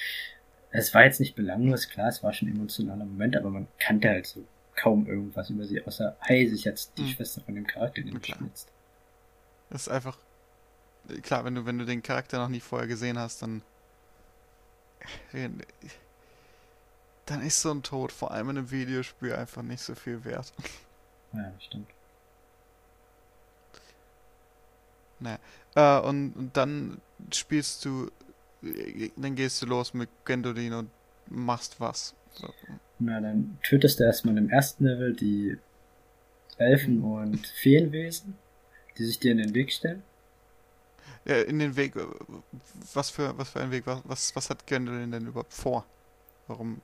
es war jetzt nicht belanglos, klar, es war schon ein emotionaler Moment, aber man kannte halt so kaum irgendwas über sie, außer, hey, sich jetzt die hm. Schwester von dem Charakter, den du. Das ist einfach klar, wenn du, wenn du den Charakter noch nie vorher gesehen hast, dann. Dann ist so ein Tod, vor allem in einem Videospiel, einfach nicht so viel wert. Ja, stimmt. Naja. Äh, und, und dann spielst du. Dann gehst du los mit Gwendolyn und machst was. Na, dann tötest du erstmal im ersten Level die Elfen und Feenwesen, die sich dir in den Weg stellen. Ja, in den Weg. äh, Was für, was für ein Weg? Was, was, hat Gwendolyn denn überhaupt vor? Warum,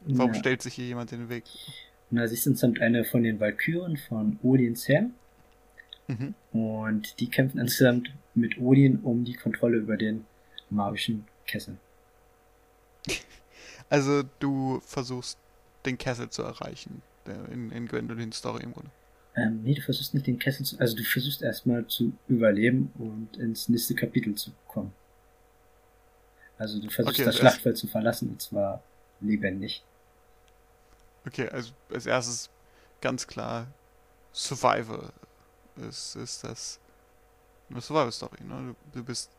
warum ja. stellt sich hier jemand in den Weg? Na, sie ist insgesamt eine von den Valkyren von Odins Heer. Mhm. Und die kämpfen insgesamt mit Odin um die Kontrolle über den magischen Kessel. Also du versuchst den Kessel zu erreichen. In, in Gwendolyns Story im Grunde. Ähm, nee, du versuchst nicht den Kessel zu, also du versuchst erstmal zu überleben und ins nächste Kapitel zu kommen. Also du versuchst Okay, das also Schlachtfeld zu verlassen und zwar lebendig. Okay, also als erstes ganz klar Survival ist, ist das eine Survival-Story, ne? Du, du bist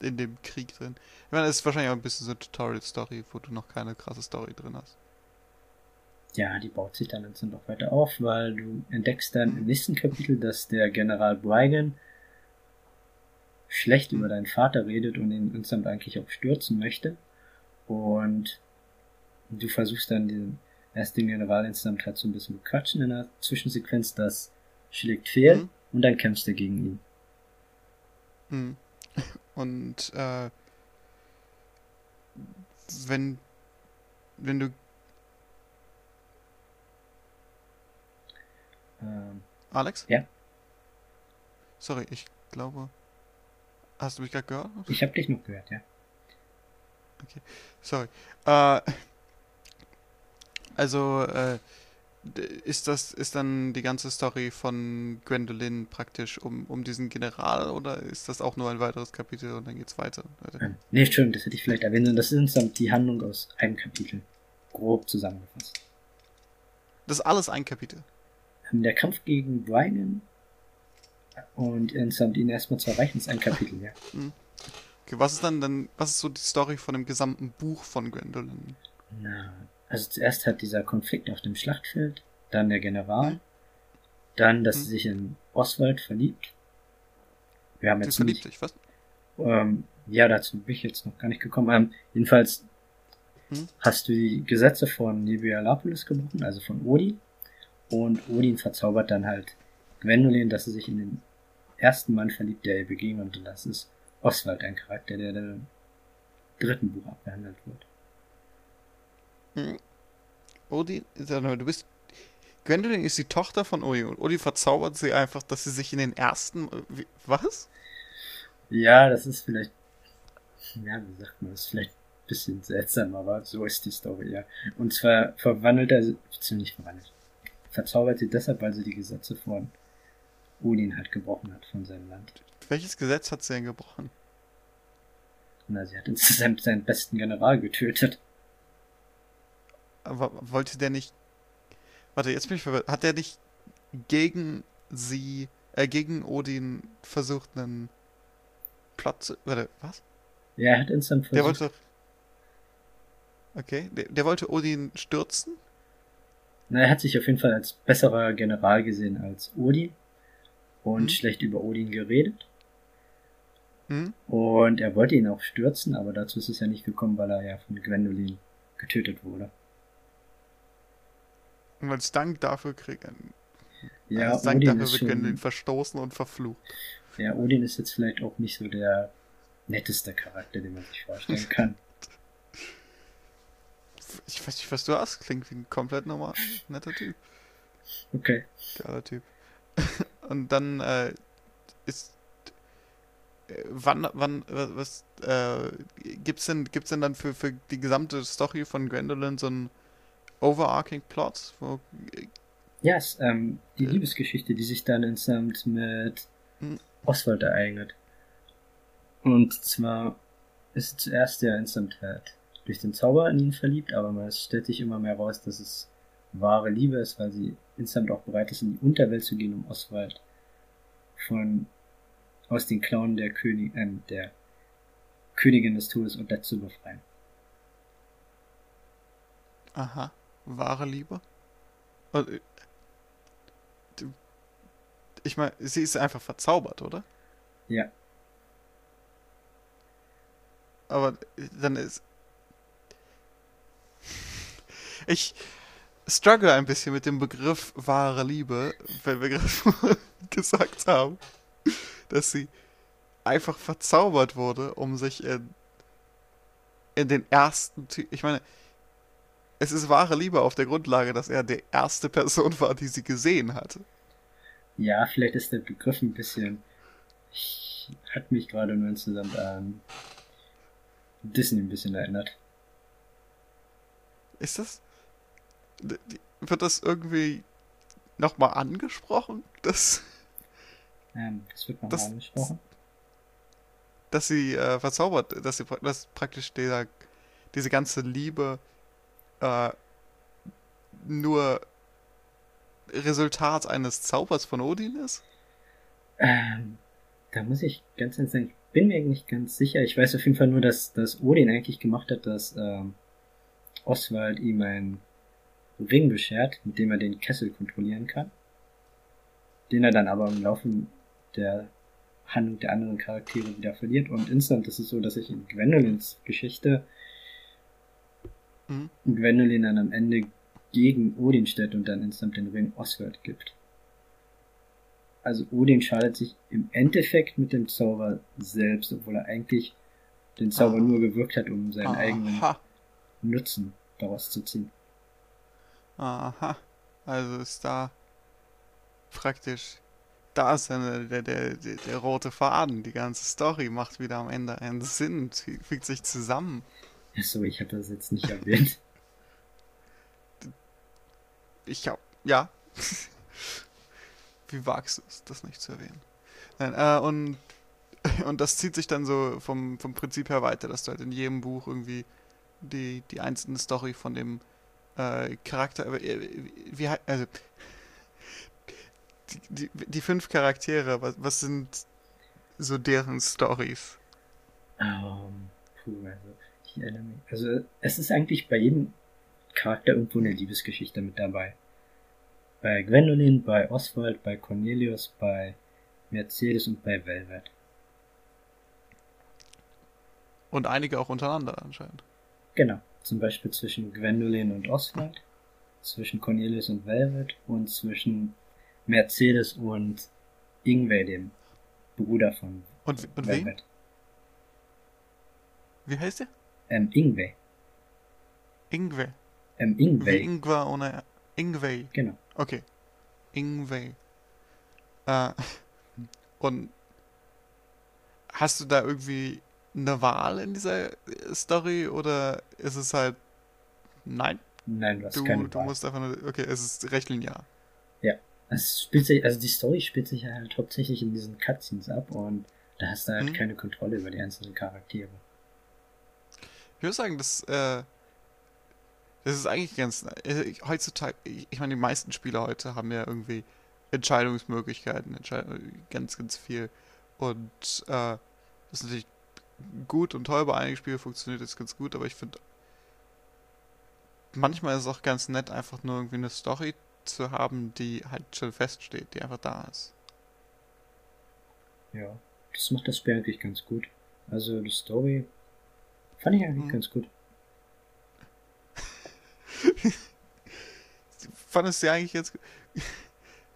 in dem Krieg drin. Ich meine, es ist wahrscheinlich auch ein bisschen so eine Tutorial-Story, wo du noch keine krasse Story drin hast. Ja, die baut sich dann insgesamt auch weiter auf, weil du entdeckst dann im nächsten Kapitel, dass der General Brygan schlecht über deinen Vater redet und ihn insgesamt eigentlich auch stürzen möchte. Und du versuchst dann den erst den General insgesamt halt so ein bisschen bequatschen in der Zwischensequenz, das schlägt fehl Mhm. und dann kämpfst du gegen ihn. Hm. Und äh, wenn wenn du Ähm, Alex? Ja. Sorry, ich glaube. Hast du mich gerade gehört? ich habe dich noch gehört, ja. Sorry. Äh, also, äh, ist das, ist dann die ganze Story von Gwendolyn praktisch um, um diesen General oder ist das auch nur ein weiteres Kapitel und dann geht's weiter? Ähm, nee, Entschuldigung, das hätte ich vielleicht erwähnt. Das ist insgesamt die Handlung aus einem Kapitel. Grob zusammengefasst. Das ist alles ein Kapitel. Ähm, Der Kampf gegen Brygan und insgesamt ihn erstmal zu erreichen, ist ein Kapitel, ja. Okay, was ist dann dann, was ist so die Story von dem gesamten Buch von Gwendolyn? Na, also zuerst hat dieser Konflikt auf dem Schlachtfeld, dann der General, dann, dass Hm. sie sich in Oswald verliebt. Wir haben jetzt verliebt nicht, sich, was? ähm, ja, dazu bin ich jetzt noch gar nicht gekommen. Ähm, jedenfalls Hm? hast du die Gesetze von Nibialapolis gebrochen, also von Odin. Und Odin verzaubert dann halt Gwendolyn, dass sie sich in den ersten Mann verliebt, der ihr begegnet. Und das ist Oswald, ein Charakter, der im dritten Buch abgehandelt wird. Hm. Odin, du bist. Gwendolyn ist die Tochter von Odin und Odin verzaubert sie einfach, dass sie sich in den ersten. Was? Ja, das ist vielleicht, ja, wie sagt man, das ist vielleicht ein bisschen seltsam, aber so ist die Story, ja. Und zwar verwandelt er, nicht verwandelt, verzaubert sie deshalb, weil sie die Gesetze von Odin halt gebrochen hat von seinem Land. Welches Gesetz hat sie denn gebrochen? Na, sie hat insgesamt seinen besten General getötet. Aber wollte der nicht. Warte, jetzt bin ich verwirrt. Hat der nicht gegen sie, äh, gegen Odin versucht, einen Plot zu. Warte, was? Ja, er hat Der versucht, wollte doch. Okay, der, der wollte Odin stürzen? na, er hat sich auf jeden Fall als besserer General gesehen als Odin und Mhm. schlecht über Odin geredet. Hm? Und er wollte ihn auch stürzen, aber dazu ist es ja nicht gekommen, weil er ja von Gwendolyn getötet wurde. Und als Dank dafür kriegt Ja, als Dank Odin dafür wird Gwendolyn schon, verstoßen und verflucht. ja, Odin ist jetzt vielleicht auch nicht so der netteste Charakter, den man sich vorstellen kann. Ich weiß nicht, was du hast. Klingt wie ein komplett normal netter Typ. Okay. Geiler Typ. Und dann äh, ist. Äh, wann, wann, was, äh, gibt's denn, gibt's denn dann für, für die gesamte Story von Gwendolyn so einen overarching Plot? Wo, Ja, es, ähm, die Äh. Liebesgeschichte, die sich dann insgesamt mit Hm. Oswald ereignet. Und zwar ist zuerst ja insgesamt halt durch den Zauber in ihn verliebt, aber man es stellt sich immer mehr raus, dass es wahre Liebe ist, weil sie insgesamt auch bereit ist, in die Unterwelt zu gehen, um Oswald von aus den Klauen der König, äh, der Königin des Todes und dazu befreien. Aha. Wahre Liebe? Und, äh, ich meine, sie ist einfach verzaubert, oder? Ja. Aber dann ist. Ich struggle ein bisschen mit dem Begriff wahre Liebe, weil wir gerade gesagt haben, dass sie einfach verzaubert wurde, um sich in, in den ersten. Ich meine, es ist wahre Liebe auf der Grundlage, dass er die erste Person war, die sie gesehen hatte. Ja, vielleicht ist der Begriff ein bisschen. Ich, hat mich gerade nur insgesamt an Disney ein bisschen erinnert. Ist das? Wird das irgendwie nochmal angesprochen? Das, ähm, das wird nochmal angesprochen. Dass sie äh, verzaubert, dass sie dass praktisch dieser, diese ganze Liebe äh, nur Resultat eines Zaubers von Odin ist? Ähm, da muss ich ganz ehrlich sagen, ich bin mir nicht ganz sicher. Ich weiß auf jeden Fall nur, dass, dass Odin eigentlich gemacht hat, dass ähm, Oswald ihm einen Ring beschert, mit dem er den Kessel kontrollieren kann. Den er dann aber im Laufe der Handlung der anderen Charaktere wieder verliert. Und instant ist es so, dass ich in Gwendolins Geschichte mhm. Gwendolin dann am Ende gegen Odin stellt und dann instant den Ring Oswald gibt. Also Odin schadet sich im Endeffekt mit dem Zauber selbst, obwohl er eigentlich den Zauber Aha. nur gewirkt hat, um seinen Aha. eigenen Nutzen daraus zu ziehen. Aha. Also ist da praktisch, da ist dann der, der, der, der rote Faden. Die ganze Story macht wieder am Ende einen Sinn, fügt sich zusammen. Achso, ich habe das jetzt nicht erwähnt. Ich hab, ja. Wie wagst du es, das nicht zu erwähnen? Nein, äh, und, und das zieht sich dann so vom, vom Prinzip her weiter, dass du halt in jedem Buch irgendwie die, die einzelne Story von dem äh, Charakter, äh, wie, also, die, die, die fünf Charaktere, was, was sind so deren Stories? Um, ähm, puh, also, ich erinnere mich. Also, es ist eigentlich bei jedem Charakter irgendwo eine Liebesgeschichte mit dabei. Bei Gwendolyn, bei Oswald, bei Cornelius, bei Mercedes und bei Velvet. Und einige auch untereinander anscheinend. Genau. Zum Beispiel zwischen Gwendolyn und Oswald, zwischen Cornelius und Velvet und zwischen Mercedes und Ingwe, dem Bruder von und, und Velvet. Wie heißt der? Ähm, Ingwe. Ingwe. Ähm, Ingwe. Wie Ingwer ohne Ingwe. Genau. Okay. Ingwe. Äh, und hast du da irgendwie eine Wahl in dieser Story oder ist es halt nein? Nein, du hast du, keine du Wahl. musst einfach nur, okay, es ist recht linear. Ja. Es spielt sich, also die Story spielt sich halt hauptsächlich in diesen Cutscenes ab und da hast du halt hm. keine Kontrolle über die einzelnen Charaktere. Ich würde sagen, das, äh, das ist eigentlich ganz, äh, heutzutage, ich meine, die meisten Spieler heute haben ja irgendwie Entscheidungsmöglichkeiten, Entscheid ganz, ganz viel. Und äh, das ist natürlich gut und toll, bei einigen Spielen funktioniert das ganz gut, aber ich finde, manchmal ist es auch ganz nett, einfach nur irgendwie eine Story zu haben, die halt schon feststeht, die einfach da ist. Ja, das macht das Spiel eigentlich ganz gut. Also die Story fand ich eigentlich mhm. ganz gut. Fandest du eigentlich jetzt.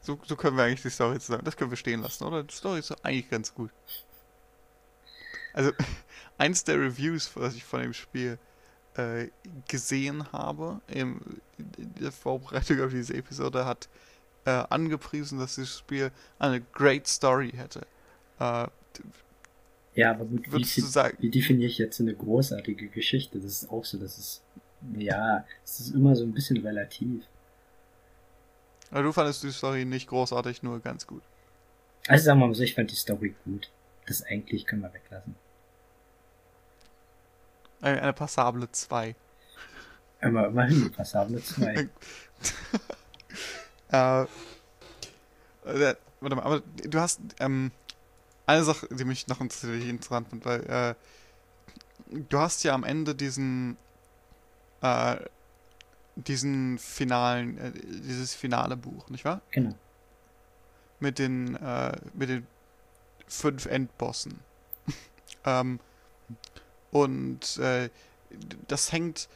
So, so können wir eigentlich die Story zusammen. Das können wir stehen lassen, oder? Die Story ist eigentlich ganz gut. Also, eins der Reviews, was ich von dem Spiel äh, gesehen habe, im, in der Vorbereitung auf diese Episode, hat äh, angepriesen, dass dieses Spiel eine great Story hätte. Äh, ja, aber gut, wie, sagen, wie definiere ich jetzt eine großartige Geschichte? Das ist auch so, das ist, ja, es ist immer so ein bisschen relativ. Aber du fandest die Story nicht großartig, nur ganz gut. Also sagen wir mal so, ich fand die Story gut. Das eigentlich können wir weglassen. Eine, eine passable 2. Aber immerhin eine passable 2. äh, warte mal, aber du hast, ähm, eine Sache, die mich noch interessant finde, weil äh, du hast ja am Ende diesen äh, diesen finalen, äh, dieses finale Buch, nicht wahr? Genau. Mit den, äh, mit den fünf Endbossen. ähm, und äh, das hängt.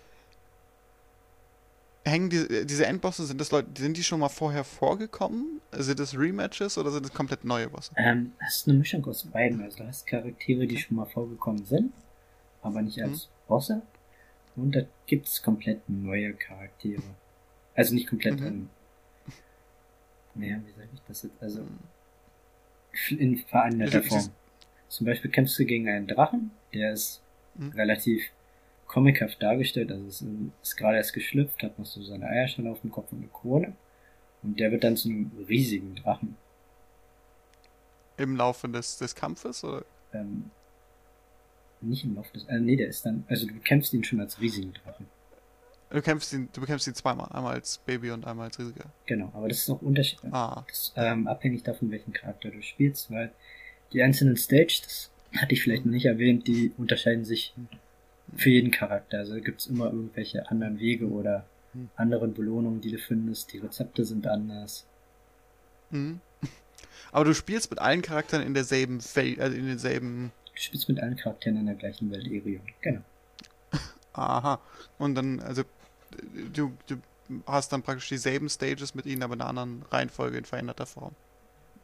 Hängen die, diese Endbosse, sind das Leute, sind die schon mal vorher vorgekommen? Sind das Rematches oder sind das komplett neue Bosse? Ähm, das ist eine Mischung aus beiden. Also du hast Charaktere, die schon mal vorgekommen sind, aber nicht als Mhm. Bosse. Und da gibt es komplett neue Charaktere. Also nicht komplett Mhm. in. Naja, wie sage ich das jetzt? Also in veränderter Ja, Form. Zum Beispiel kämpfst du gegen einen Drachen, der ist Mhm. relativ comichaft dargestellt, also es ist gerade erst geschlüpft, hat noch so seine Eierschale auf dem Kopf und eine Krone. Und der wird dann zu einem riesigen Drachen. Im Laufe des, des Kampfes? Oder? Ähm, nicht im Laufe des. Äh, nee, der ist dann. Also du bekämpfst ihn schon als riesigen Drachen. Du kämpfst ihn, du bekämpfst ihn zweimal. Einmal als Baby und einmal als Riesiger. Genau, aber das ist auch unterschiedlich. Ah. Das ist ähm, abhängig davon, welchen Charakter du spielst, weil die einzelnen Stage, das hatte ich vielleicht noch nicht erwähnt, die unterscheiden sich für jeden Charakter. Also gibt es immer irgendwelche anderen Wege oder anderen Belohnungen, die du findest. Die Rezepte sind anders. Mhm. Aber du spielst mit allen Charakteren in derselben Welt, also in denselben. Du spielst mit allen Charakteren in der gleichen Welt, Erion. Genau. Aha. Und dann, also, du, du hast dann praktisch dieselben Stages mit ihnen, aber in einer anderen Reihenfolge in veränderter Form.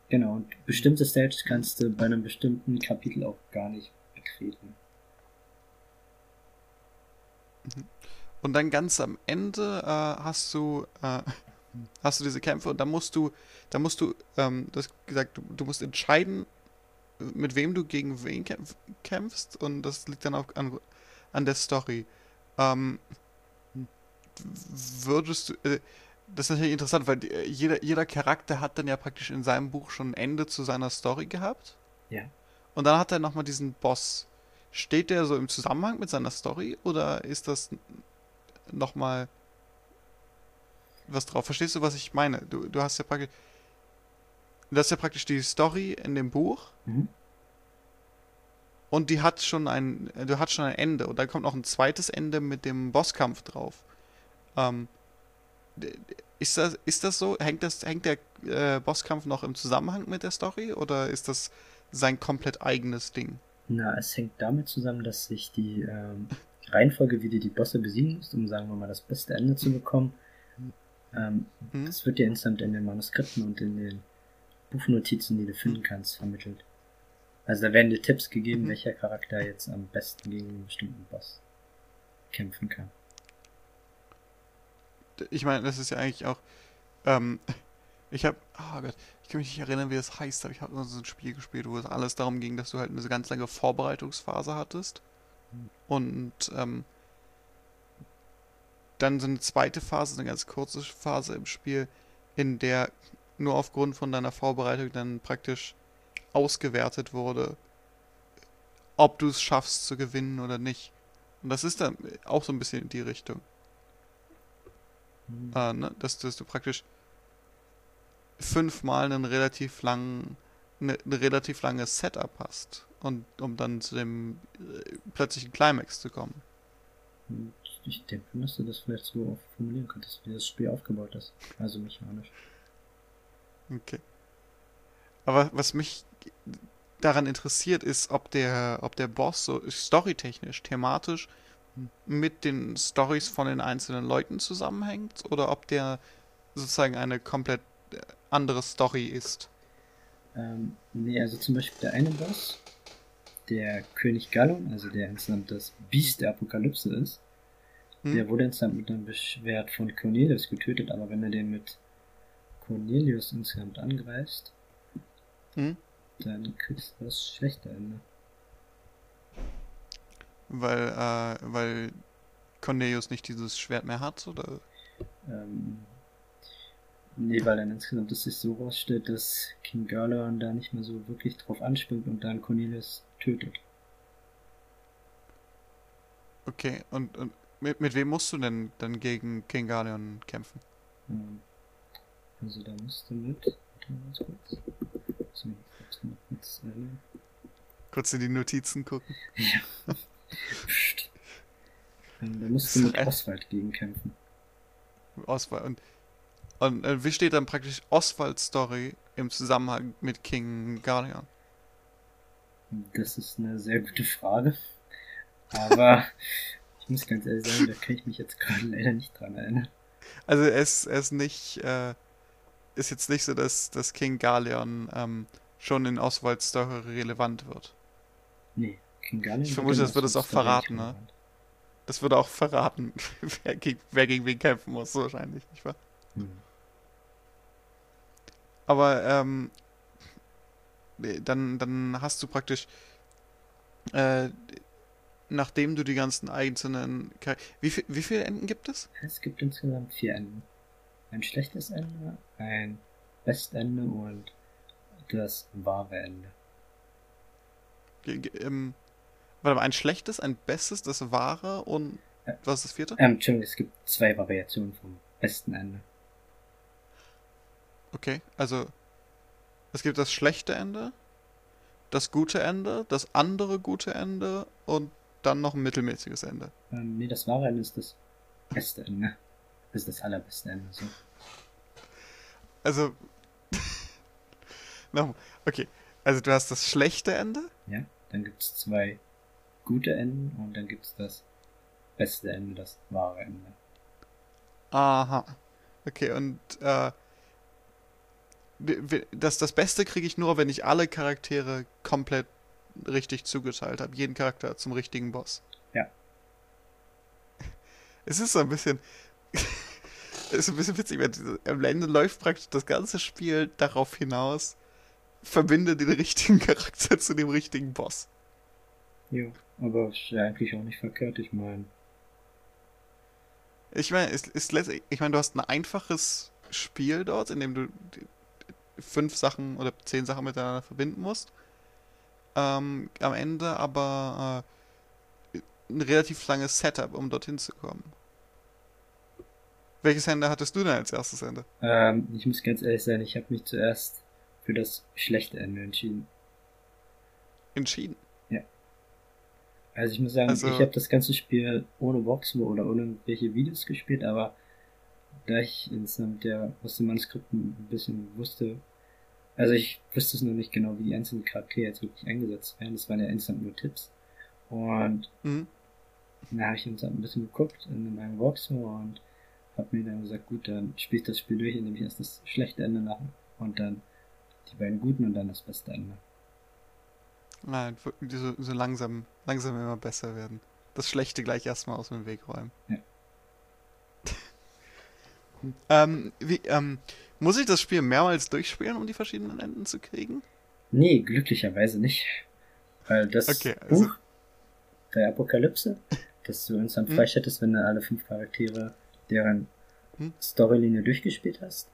Genau, und bestimmte Stages kannst du bei einem bestimmten Kapitel auch gar nicht betreten. Und dann ganz am Ende äh, hast du äh, hast du diese Kämpfe und da musst du, da musst du, ähm, du hast gesagt, du, du musst entscheiden, mit wem du gegen wen kämpf, kämpfst und das liegt dann auch an, an der Story. Ähm, würdest du, äh, das ist natürlich interessant, weil die, jeder, jeder Charakter hat dann ja praktisch in seinem Buch schon ein Ende zu seiner Story gehabt. Ja. Und dann hat er nochmal diesen Boss. Steht der so im Zusammenhang mit seiner Story oder ist das nochmal was drauf? Verstehst du, was ich meine? Du, du hast ja praktisch. Du hast ja praktisch die Story in dem Buch Mhm. und die hat schon ein. Du hast schon ein Ende und dann kommt noch ein zweites Ende mit dem Bosskampf drauf. Ähm, ist das, ist das so? Hängt, das, hängt der äh, Bosskampf noch im Zusammenhang mit der Story oder ist das sein komplett eigenes Ding? Na, es hängt damit zusammen, dass sich die ähm, Reihenfolge, wie du die Bosse besiegen musst, um sagen wir mal das beste Ende zu bekommen, ähm, Hm? das wird dir instant in den Manuskripten und in den Buchnotizen, die du finden kannst, vermittelt. Also da werden dir Tipps gegeben, Mhm. welcher Charakter jetzt am besten gegen einen bestimmten Boss kämpfen kann. Ich meine, das ist ja eigentlich auch. Ähm, ich habe, oh Gott, ich kann mich nicht erinnern, wie das heißt, aber ich habe so ein Spiel gespielt, wo es alles darum ging, dass du halt eine ganz lange Vorbereitungsphase hattest. Und ähm, dann so eine zweite Phase, eine ganz kurze Phase im Spiel, in der nur aufgrund von deiner Vorbereitung dann praktisch ausgewertet wurde, ob du es schaffst zu gewinnen oder nicht. Und das ist dann auch so ein bisschen in die Richtung. Hm. Äh, ne? dass, dass du praktisch fünfmal einen relativ langen, eine, eine relativ lange Setup hast. Und um dann zu dem äh, plötzlichen Climax zu kommen. Und Ich denke, dass du das vielleicht so formulieren könntest, wie das Spiel aufgebaut ist. Also mechanisch. Okay. Aber was mich daran interessiert, ist, ob der, ob der Boss so storytechnisch, thematisch mit den Stories von den einzelnen Leuten zusammenhängt oder ob der sozusagen eine komplett äh, andere Story ist. Ähm, nee, also zum Beispiel der eine Boss, der König Gallon, also der insgesamt das Biest der Apokalypse ist, Hm? der wurde insgesamt mit einem Beschwert von Cornelius getötet, aber wenn du den mit Cornelius insgesamt angreifst, Hm? dann kriegst du das schlechte Ende. Weil, äh, weil Cornelius nicht dieses Schwert mehr hat, oder? Ähm, nee, weil dann insgesamt es sich so rausstellt, dass King Gallon da nicht mehr so wirklich drauf anspringt und dann Cornelius tötet. Okay, und, und mit, mit wem musst du denn dann gegen King Galeon kämpfen? Ähm, also da musst du mit, warte mal ganz kurz, mir kurz mal kurz, äh, Kurz in die Notizen gucken. pst. Ähm, Da musst du mit Oswald gegen kämpfen. Oswald. Und, und äh, wie steht dann praktisch Oswalds Story im Zusammenhang mit King Guardian? Das ist eine sehr gute Frage. Aber ich muss ganz ehrlich sagen, da kann ich mich jetzt gerade leider nicht dran erinnern. Also es es nicht äh, ist jetzt nicht so, dass, dass King Galeon ähm, schon in Oswalds Story relevant wird. Nee, King Garlian Ich vermute, das wird es auch verraten, ne? Das würde auch verraten, wer gegen, wer gegen wen kämpfen muss, wahrscheinlich, nicht wahr? Hm. Aber ähm, nee, dann, dann hast du praktisch, äh, nachdem du die ganzen einzelnen, Char wie, viel, wie viele Enden gibt es? Es gibt insgesamt vier Enden. Ein schlechtes Ende, ein Bestende und das wahre Ende. Ge- Ähm, warte mal, ein schlechtes, ein bestes, das wahre und was ist das vierte? Ähm, Entschuldigung, es gibt zwei Variationen vom besten Ende. Okay, also es gibt das schlechte Ende, das gute Ende, das andere gute Ende und dann noch ein mittelmäßiges Ende. Ähm, nee, das wahre Ende ist das beste Ende. Das ist das allerbeste Ende. So. Also, nochmal, okay, also du hast das schlechte Ende, Ja, dann gibt es zwei gute Enden und dann gibt es das beste Ende, das wahre Ende. aha, okay, und äh, das, das Beste kriege ich nur, wenn ich alle Charaktere komplett richtig zugeteilt habe, jeden Charakter zum richtigen Boss. Ja. Es ist so ein bisschen. es ist ein bisschen witzig, weil am Ende läuft praktisch das ganze Spiel darauf hinaus, verbinde den richtigen Charakter zu dem richtigen Boss. Jo, aber ist ja eigentlich auch nicht verkehrt, ich meine. Ich meine, es ist letztlich, ich meine, du hast ein einfaches Spiel dort, in dem du fünf Sachen oder zehn Sachen miteinander verbinden musst. Ähm, am Ende aber äh, ein relativ langes Setup, um dorthin zu kommen. Welches Ende hattest du denn als erstes Ende? Ähm, ich muss ganz ehrlich sein, ich habe mich zuerst für das schlechte Ende entschieden. Entschieden. Also ich muss sagen, Also- ich habe das ganze Spiel ohne Walkthrough oder ohne irgendwelche Videos gespielt, aber da ich insgesamt der aus den Manuskripten ein bisschen wusste, also ich wusste es noch nicht genau, wie die einzelnen Charaktere jetzt wirklich eingesetzt werden. Das waren ja insgesamt nur Tipps. Und Mhm. da habe ich insgesamt ein bisschen geguckt in meinem Walkthrough und habe mir dann gesagt, gut, dann spiele ich das Spiel durch, indem ich erst das schlechte Ende mache und dann die beiden guten und dann das beste Ende. Nein, so, so langsam, langsam immer besser werden. Das Schlechte gleich erstmal aus dem Weg räumen. Ja. Ähm, wie, ähm, muss ich das Spiel mehrmals durchspielen, um die verschiedenen Enden zu kriegen? Nee, glücklicherweise nicht. Weil das Okay, also- Buch der Apokalypse, das du insgesamt Hm. freischaltest, wenn du alle fünf Charaktere deren Hm. Storylinie durchgespielt hast,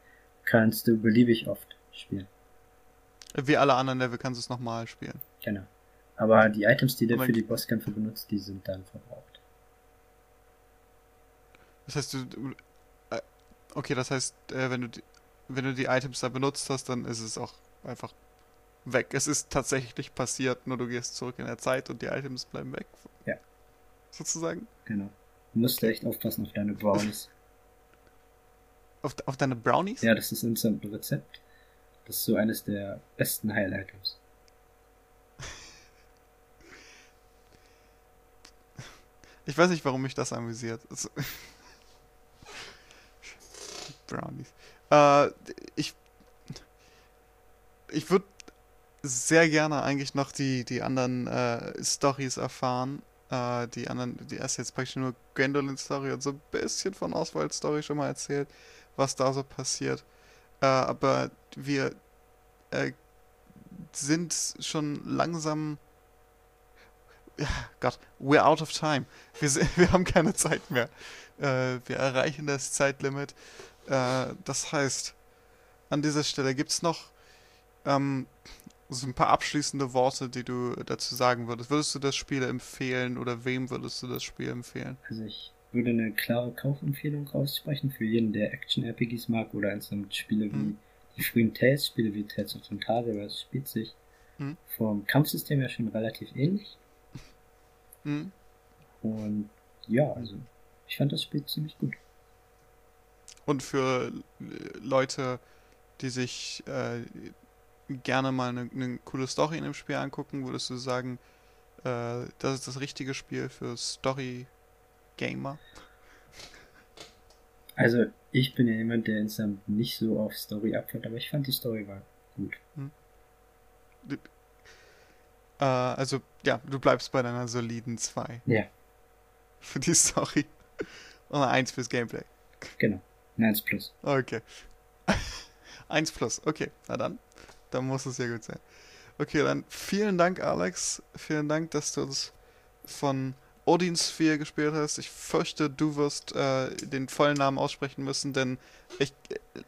kannst du beliebig oft spielen. Wie alle anderen Level kannst du es nochmal spielen. Genau. Aber die Items, die du für die Bosskämpfe benutzt, die sind dann verbraucht. Das heißt, du, okay, das heißt, äh, wenn du die, wenn du die Items da benutzt hast, dann ist es auch einfach weg. Es ist tatsächlich passiert, nur du gehst zurück in der Zeit und die Items bleiben weg. Ja. Sozusagen. Genau. Du musst echt aufpassen auf deine Brownies. Auf, auf deine Brownies? ja, das ist insgesamt ein Rezept. Das ist so eines der besten Heil-Items. Ich weiß nicht, warum mich das amüsiert. Also, Brownies. Äh, ich ich würde sehr gerne eigentlich noch die, die anderen äh, Stories erfahren. Äh, die anderen, die erst jetzt praktisch nur Gwendolyn Story und so ein bisschen von Oswald Story schon mal erzählt, was da so passiert. Äh, aber wir äh, sind schon langsam. Gott, we're out of time. Wir, wir haben keine Zeit mehr. Äh, wir erreichen das Zeitlimit. Äh, das heißt, an dieser Stelle gibt es noch ähm, so ein paar abschließende Worte, die du dazu sagen würdest. Würdest du das Spiel empfehlen oder wem würdest du das Spiel empfehlen? Also ich würde eine klare Kaufempfehlung aussprechen für jeden, der Action-RPGs mag oder insgesamt Spiele wie Mhm. die frühen Tales-Spiele wie Tales of Phantasia, weil es spielt sich Hm. vom Kampfsystem her schon relativ ähnlich. Hm? Und ja, also ich fand das Spiel ziemlich gut. Und für äh, Leute, die sich äh, gerne mal eine, eine coole Story in dem Spiel angucken, würdest du sagen, äh, das ist das richtige Spiel für Story-Gamer? Also ich bin ja jemand, der insgesamt nicht so auf Story abfällt, aber ich fand die Story war gut. Äh, also, ja, du bleibst bei deiner soliden 2 Ja, für die Story. Und eine 1 fürs Gameplay. genau. Ein 1 plus. Okay. 1 plus, okay. Na dann. Dann muss es ja gut sein. Okay, dann vielen Dank, Alex. Vielen Dank, dass du uns von Odin Sphere gespielt hast. Ich fürchte, du wirst äh, den vollen Namen aussprechen müssen, denn ich, äh,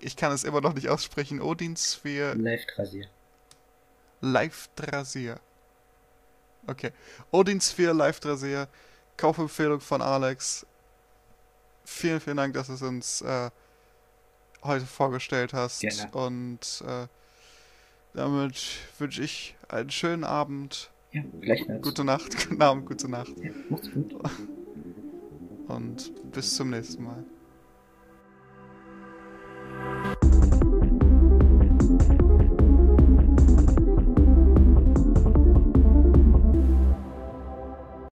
ich kann es immer noch nicht aussprechen. Odin Sphere Live Rasier. Live Drasier. Okay. Odin Sphere Live Drasier. Kaufempfehlung von Alex. Vielen, vielen Dank, dass du es uns äh, heute vorgestellt hast. Gerne. Und äh, damit wünsche ich einen schönen Abend. Ja, gleichfalls. Gute Nacht, guten Abend, gute Nacht. Ja, macht's gut. Und bis zum nächsten Mal.